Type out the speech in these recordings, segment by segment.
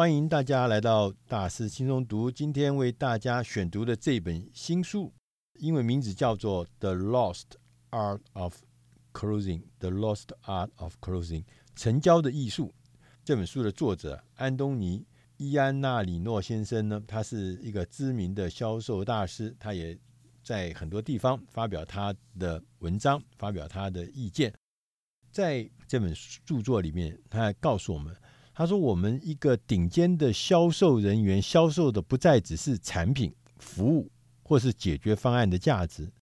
欢迎大家来到大师轻松读。今天为大家选读的这本新书，英文名字叫做《The Lost Art of Closing》，The Lost Art of Closing，成交的艺术。这本书的作者安东尼·伊安纳里诺先生呢，他是一个知名的销售大师，他也在很多地方发表他的文章，发表他的意见。在这本著作里面，他还告诉我们。他说：“我们一个顶尖的销售人员，销售的不再只是产品、服务或是解决方案的价值，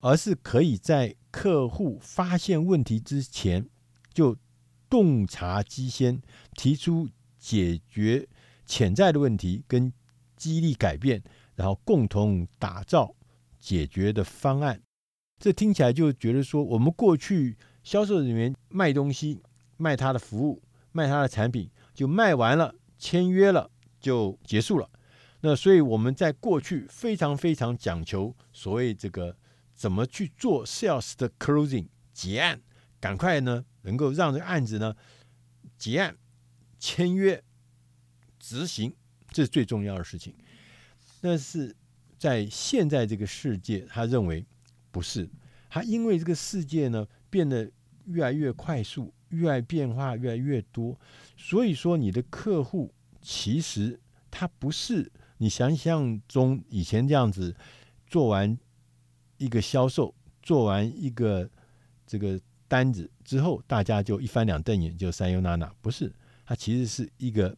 而是可以在客户发现问题之前就洞察机先，提出解决潜在的问题跟激励改变，然后共同打造解决的方案。这听起来就觉得说，我们过去销售人员卖东西、卖他的服务、卖他的产品。”就卖完了，签约了，就结束了。那所以我们在过去非常非常讲求所谓这个怎么去做 sales 的 closing 结案，赶快呢能够让这个案子呢结案、签约、执行，这是最重要的事情。但是在现在这个世界，他认为不是，他因为这个世界呢变得越来越快速。越来变化越来越多，所以说你的客户其实他不是你想象中以前这样子，做完一个销售，做完一个这个单子之后，大家就一翻两瞪眼就三优娜娜，不是，他其实是一个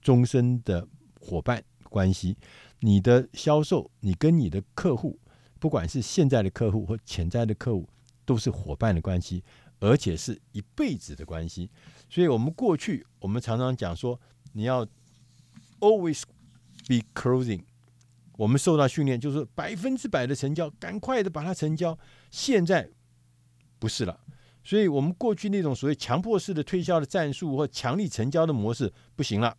终身的伙伴关系。你的销售，你跟你的客户，不管是现在的客户或潜在的客户，都是伙伴的关系。而且是一辈子的关系，所以我们过去我们常常讲说，你要 always be closing。我们受到训练就是百分之百的成交，赶快的把它成交。现在不是了，所以我们过去那种所谓强迫式的推销的战术或强力成交的模式不行了。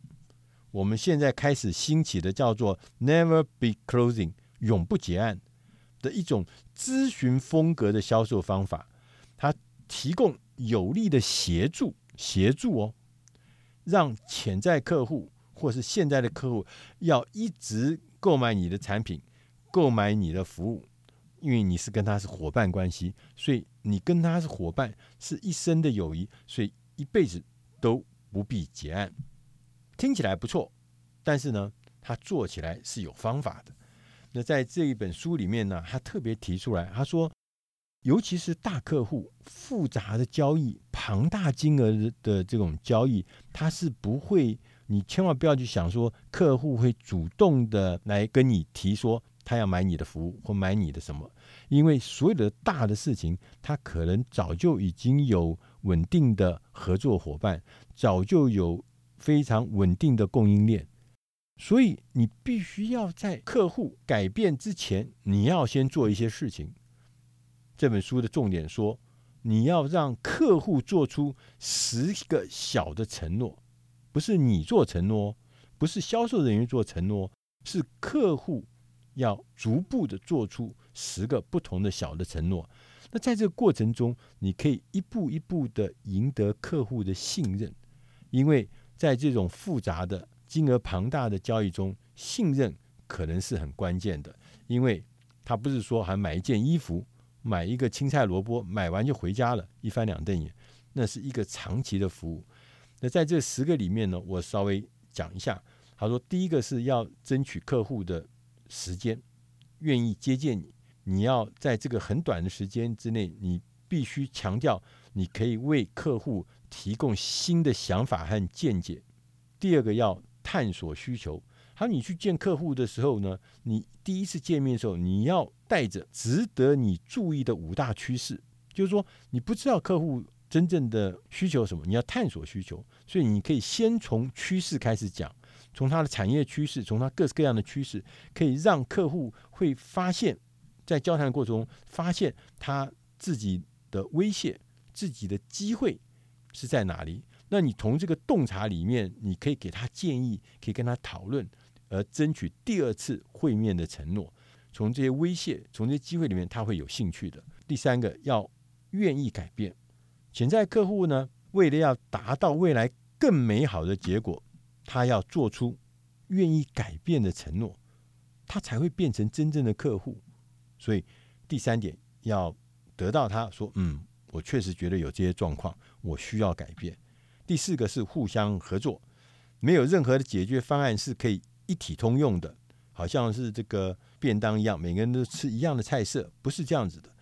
我们现在开始兴起的叫做 never be closing，永不结案的一种咨询风格的销售方法，它。提供有力的协助，协助哦，让潜在客户或是现在的客户要一直购买你的产品，购买你的服务，因为你是跟他是伙伴关系，所以你跟他是伙伴，是一生的友谊，所以一辈子都不必结案。听起来不错，但是呢，他做起来是有方法的。那在这一本书里面呢，他特别提出来，他说。尤其是大客户、复杂的交易、庞大金额的这种交易，他是不会，你千万不要去想说客户会主动的来跟你提说他要买你的服务或买你的什么，因为所有的大的事情，他可能早就已经有稳定的合作伙伴，早就有非常稳定的供应链，所以你必须要在客户改变之前，你要先做一些事情。这本书的重点说，你要让客户做出十个小的承诺，不是你做承诺，不是销售人员做承诺，是客户要逐步的做出十个不同的小的承诺。那在这个过程中，你可以一步一步的赢得客户的信任，因为在这种复杂的、金额庞大的交易中，信任可能是很关键的，因为他不是说还买一件衣服。买一个青菜萝卜，买完就回家了，一翻两瞪眼，那是一个长期的服务。那在这十个里面呢，我稍微讲一下。他说，第一个是要争取客户的时间，愿意接见你。你要在这个很短的时间之内，你必须强调你可以为客户提供新的想法和见解。第二个要探索需求。好，你去见客户的时候呢，你第一次见面的时候，你要带着值得你注意的五大趋势，就是说你不知道客户真正的需求什么，你要探索需求，所以你可以先从趋势开始讲，从他的产业趋势，从他各式各样的趋势，可以让客户会发现，在交谈的过程中发现他自己的威胁、自己的机会是在哪里。那你从这个洞察里面，你可以给他建议，可以跟他讨论。而争取第二次会面的承诺，从这些威胁、从这些机会里面，他会有兴趣的。第三个，要愿意改变。潜在客户呢，为了要达到未来更美好的结果，他要做出愿意改变的承诺，他才会变成真正的客户。所以第三点要得到他说：“嗯，我确实觉得有这些状况，我需要改变。”第四个是互相合作，没有任何的解决方案是可以一体通用的，好像是这个便当一样，每个人都吃一样的菜色，不是这样子的。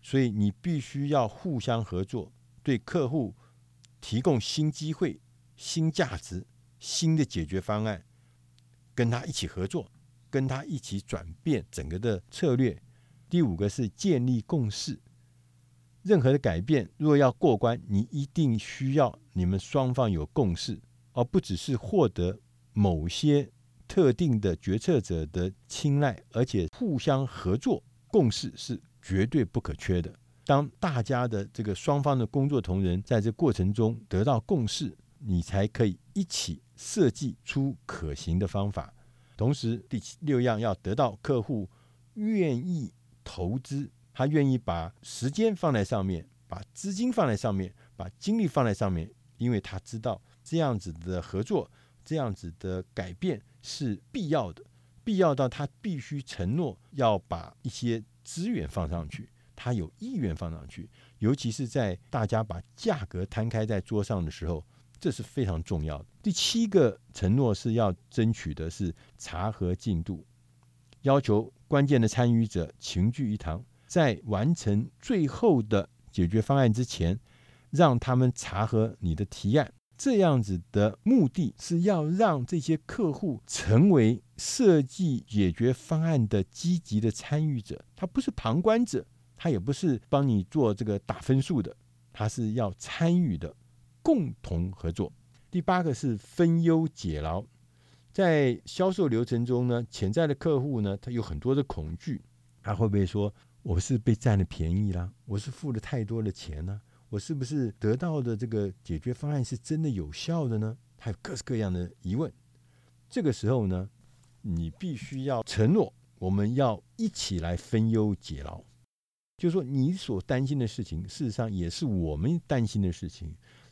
所以你必须要互相合作，对客户提供新机会、新价值、新的解决方案，跟他一起合作，跟他一起转变整个的策略。第五个是建立共识。任何的改变，若要过关，你一定需要你们双方有共识，而不只是获得某些特定的决策者的青睐，而且互相合作，共事是绝对不可缺的。当大家的这个双方的工作同仁在这过程中得到共识，你才可以一起设计出可行的方法。同时，第六样要得到客户愿意投资。他愿意把时间放在上面，把资金放在上面，把精力放在上面，因为他知道这样子的合作，这样子的改变是必要的，必要到他必须承诺要把一些资源放上去，他有意愿放上去，尤其是在大家把价格摊开在桌上的时候，这是非常重要的。第七个承诺是要争取的是查核进度，要求关键的参与者齐聚一堂。在完成最后的解决方案之前，让他们查核你的提案。这样子的目的是要让这些客户成为设计解决方案的积极的参与者。他不是旁观者，他也不是帮你做这个打分数的，他是要参与的，共同合作。第八个是分忧解劳。在销售流程中呢，潜在的客户呢，他有很多的恐惧，他会不会说？我是被占了便宜啦，我是付了太多的钱呢，我是不是得到的这个解决方案是真的有效的呢？还有各式各样的疑问。这个时候呢，你必须要承诺，我们要一起来分忧解劳。就是说，你所担心的事情，事实上也是我们担心的事情；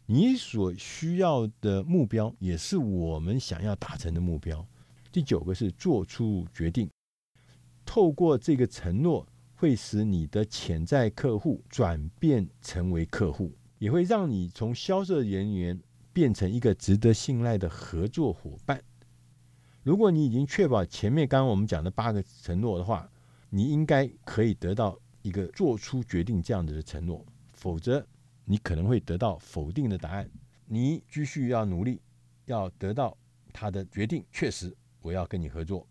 你所需要的目标，也是我们想要达成的目标。第九个是做出决定，透过这个承诺。会使你的潜在客户转变成为客户，也会让你从销售人员变成一个值得信赖的合作伙伴。如果你已经确保前面刚刚我们讲的八个承诺的话，你应该可以得到一个做出决定这样子的承诺，否则你可能会得到否定的答案。你继续要努力，要得到他的决定。确实，我要跟你合作。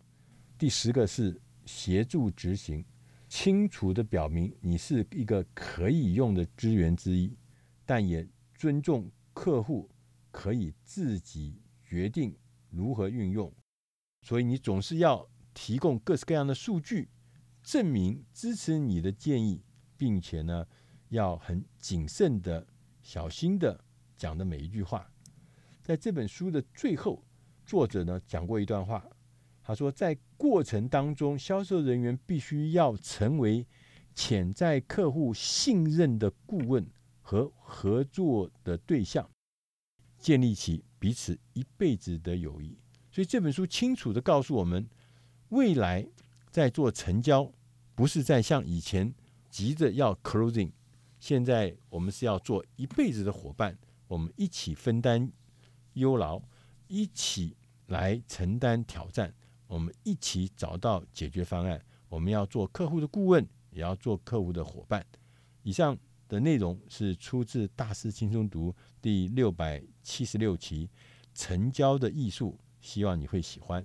第十个是协助执行。清楚地表明你是一个可以用的资源之一，但也尊重客户可以自己决定如何运用。所以你总是要提供各式各样的数据，证明支持你的建议，并且呢，要很谨慎的、小心的讲的每一句话。在这本书的最后，作者呢讲过一段话。他说，在过程当中，销售人员必须要成为潜在客户信任的顾问和合作的对象，建立起彼此一辈子的友谊。所以这本书清楚地告诉我们，未来在做成交，不是在像以前急着要 closing，现在我们是要做一辈子的伙伴，我们一起分担忧劳，一起来承担挑战。我们一起找到解决方案。我们要做客户的顾问，也要做客户的伙伴。以上的内容是出自《大师轻松读》第六百七十六期《成交的艺术》，希望你会喜欢。